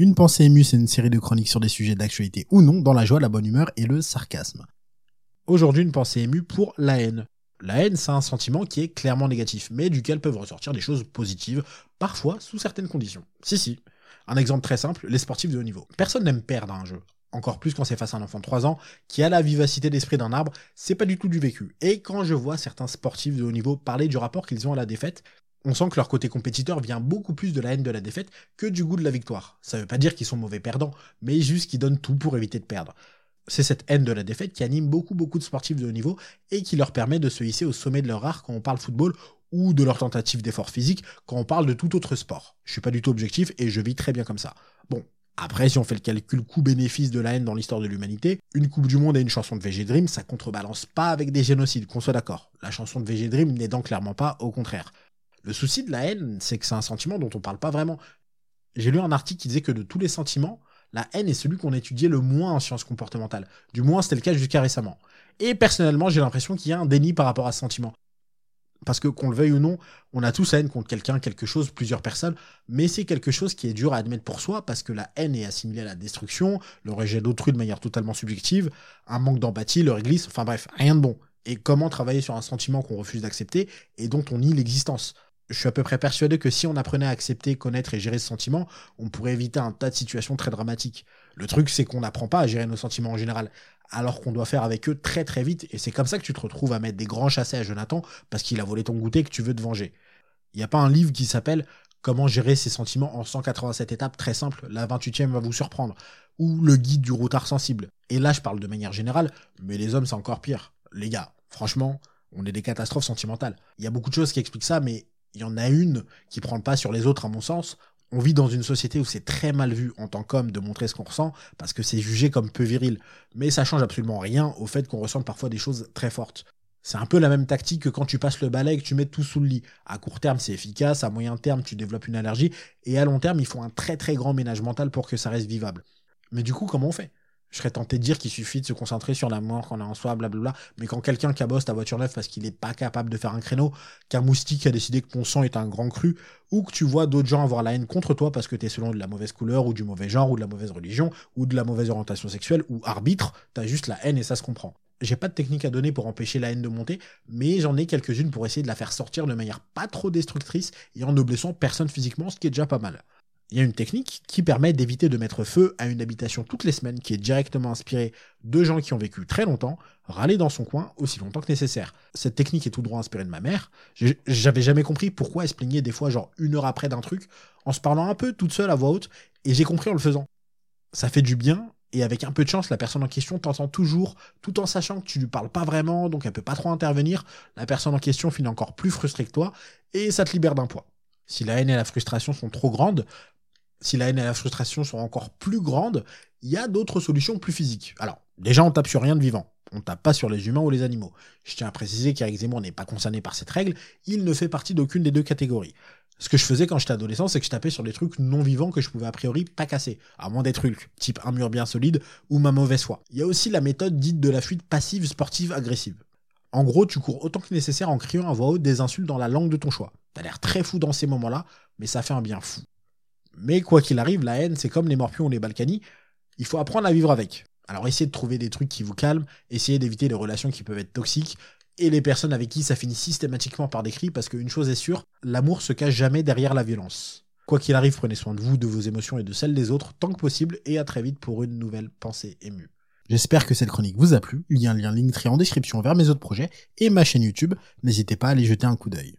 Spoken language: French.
Une pensée émue, c'est une série de chroniques sur des sujets d'actualité ou non, dans la joie, la bonne humeur et le sarcasme. Aujourd'hui, une pensée émue pour la haine. La haine, c'est un sentiment qui est clairement négatif, mais duquel peuvent ressortir des choses positives, parfois sous certaines conditions. Si, si. Un exemple très simple, les sportifs de haut niveau. Personne n'aime perdre un jeu. Encore plus quand c'est face à un enfant de 3 ans qui a la vivacité d'esprit d'un arbre, c'est pas du tout du vécu. Et quand je vois certains sportifs de haut niveau parler du rapport qu'ils ont à la défaite, on sent que leur côté compétiteur vient beaucoup plus de la haine de la défaite que du goût de la victoire. Ça veut pas dire qu'ils sont mauvais perdants, mais juste qu'ils donnent tout pour éviter de perdre. C'est cette haine de la défaite qui anime beaucoup beaucoup de sportifs de haut niveau et qui leur permet de se hisser au sommet de leur art quand on parle football ou de leur tentative d'effort physique quand on parle de tout autre sport. Je suis pas du tout objectif et je vis très bien comme ça. Bon, après, si on fait le calcul coût-bénéfice de la haine dans l'histoire de l'humanité, une Coupe du Monde et une chanson de VG Dream, ça contrebalance pas avec des génocides, qu'on soit d'accord. La chanson de VG Dream n'aidant clairement pas, au contraire. Le souci de la haine, c'est que c'est un sentiment dont on parle pas vraiment. J'ai lu un article qui disait que de tous les sentiments, la haine est celui qu'on étudiait le moins en sciences comportementales. Du moins, c'était le cas jusqu'à récemment. Et personnellement, j'ai l'impression qu'il y a un déni par rapport à ce sentiment. Parce que qu'on le veuille ou non, on a tous haine contre quelqu'un, quelque chose, plusieurs personnes, mais c'est quelque chose qui est dur à admettre pour soi parce que la haine est assimilée à la destruction, le rejet d'autrui de manière totalement subjective, un manque d'empathie, le réglisse, enfin bref, rien de bon. Et comment travailler sur un sentiment qu'on refuse d'accepter et dont on nie l'existence? Je suis à peu près persuadé que si on apprenait à accepter, connaître et gérer ce sentiment, on pourrait éviter un tas de situations très dramatiques. Le truc, c'est qu'on n'apprend pas à gérer nos sentiments en général, alors qu'on doit faire avec eux très très vite, et c'est comme ça que tu te retrouves à mettre des grands chassés à Jonathan parce qu'il a volé ton goûter que tu veux te venger. Il n'y a pas un livre qui s'appelle Comment gérer ses sentiments en 187 étapes très simple, la 28e va vous surprendre, ou le guide du routard sensible. Et là, je parle de manière générale, mais les hommes, c'est encore pire. Les gars, franchement, on est des catastrophes sentimentales. Il y a beaucoup de choses qui expliquent ça, mais il y en a une qui prend le pas sur les autres, à mon sens. On vit dans une société où c'est très mal vu en tant qu'homme de montrer ce qu'on ressent parce que c'est jugé comme peu viril. Mais ça change absolument rien au fait qu'on ressente parfois des choses très fortes. C'est un peu la même tactique que quand tu passes le balai et que tu mets tout sous le lit. À court terme, c'est efficace, à moyen terme, tu développes une allergie, et à long terme, il faut un très très grand ménage mental pour que ça reste vivable. Mais du coup, comment on fait? Je serais tenté de dire qu'il suffit de se concentrer sur la mort qu'on a en soi, blablabla. Mais quand quelqu'un cabosse ta voiture neuve parce qu'il n'est pas capable de faire un créneau, qu'un moustique a décidé que ton sang est un grand cru, ou que tu vois d'autres gens avoir la haine contre toi parce que tu es selon de la mauvaise couleur, ou du mauvais genre, ou de la mauvaise religion, ou de la mauvaise orientation sexuelle, ou arbitre, t'as juste la haine et ça se comprend. J'ai pas de technique à donner pour empêcher la haine de monter, mais j'en ai quelques-unes pour essayer de la faire sortir de manière pas trop destructrice et en ne blessant personne physiquement, ce qui est déjà pas mal il y a une technique qui permet d'éviter de mettre feu à une habitation toutes les semaines qui est directement inspirée de gens qui ont vécu très longtemps, râler dans son coin aussi longtemps que nécessaire. Cette technique est tout droit inspirée de ma mère. J'avais jamais compris pourquoi elle se plaignait des fois genre une heure après d'un truc en se parlant un peu toute seule à voix haute et j'ai compris en le faisant. Ça fait du bien et avec un peu de chance, la personne en question t'entend toujours, tout en sachant que tu lui parles pas vraiment, donc elle peut pas trop intervenir. La personne en question finit encore plus frustrée que toi, et ça te libère d'un poids. Si la haine et la frustration sont trop grandes, si la haine et la frustration sont encore plus grandes, il y a d'autres solutions plus physiques. Alors, déjà, on tape sur rien de vivant. On tape pas sur les humains ou les animaux. Je tiens à préciser qu'Eric Zemmour n'est pas concerné par cette règle, il ne fait partie d'aucune des deux catégories. Ce que je faisais quand j'étais adolescent, c'est que je tapais sur des trucs non vivants que je pouvais a priori pas casser, à moins d'être Hulk, type un mur bien solide ou ma mauvaise foi. Il y a aussi la méthode dite de la fuite passive sportive agressive. En gros, tu cours autant que nécessaire en criant à voix haute des insultes dans la langue de ton choix. T'as l'air très fou dans ces moments-là, mais ça fait un bien fou. Mais quoi qu'il arrive, la haine, c'est comme les morpions ou les balkany, il faut apprendre à vivre avec. Alors essayez de trouver des trucs qui vous calment, essayez d'éviter les relations qui peuvent être toxiques, et les personnes avec qui ça finit systématiquement par des cris, parce qu'une chose est sûre, l'amour se cache jamais derrière la violence. Quoi qu'il arrive, prenez soin de vous, de vos émotions et de celles des autres tant que possible, et à très vite pour une nouvelle pensée émue. J'espère que cette chronique vous a plu, il y a un lien Linktree en description vers mes autres projets et ma chaîne YouTube, n'hésitez pas à aller jeter un coup d'œil.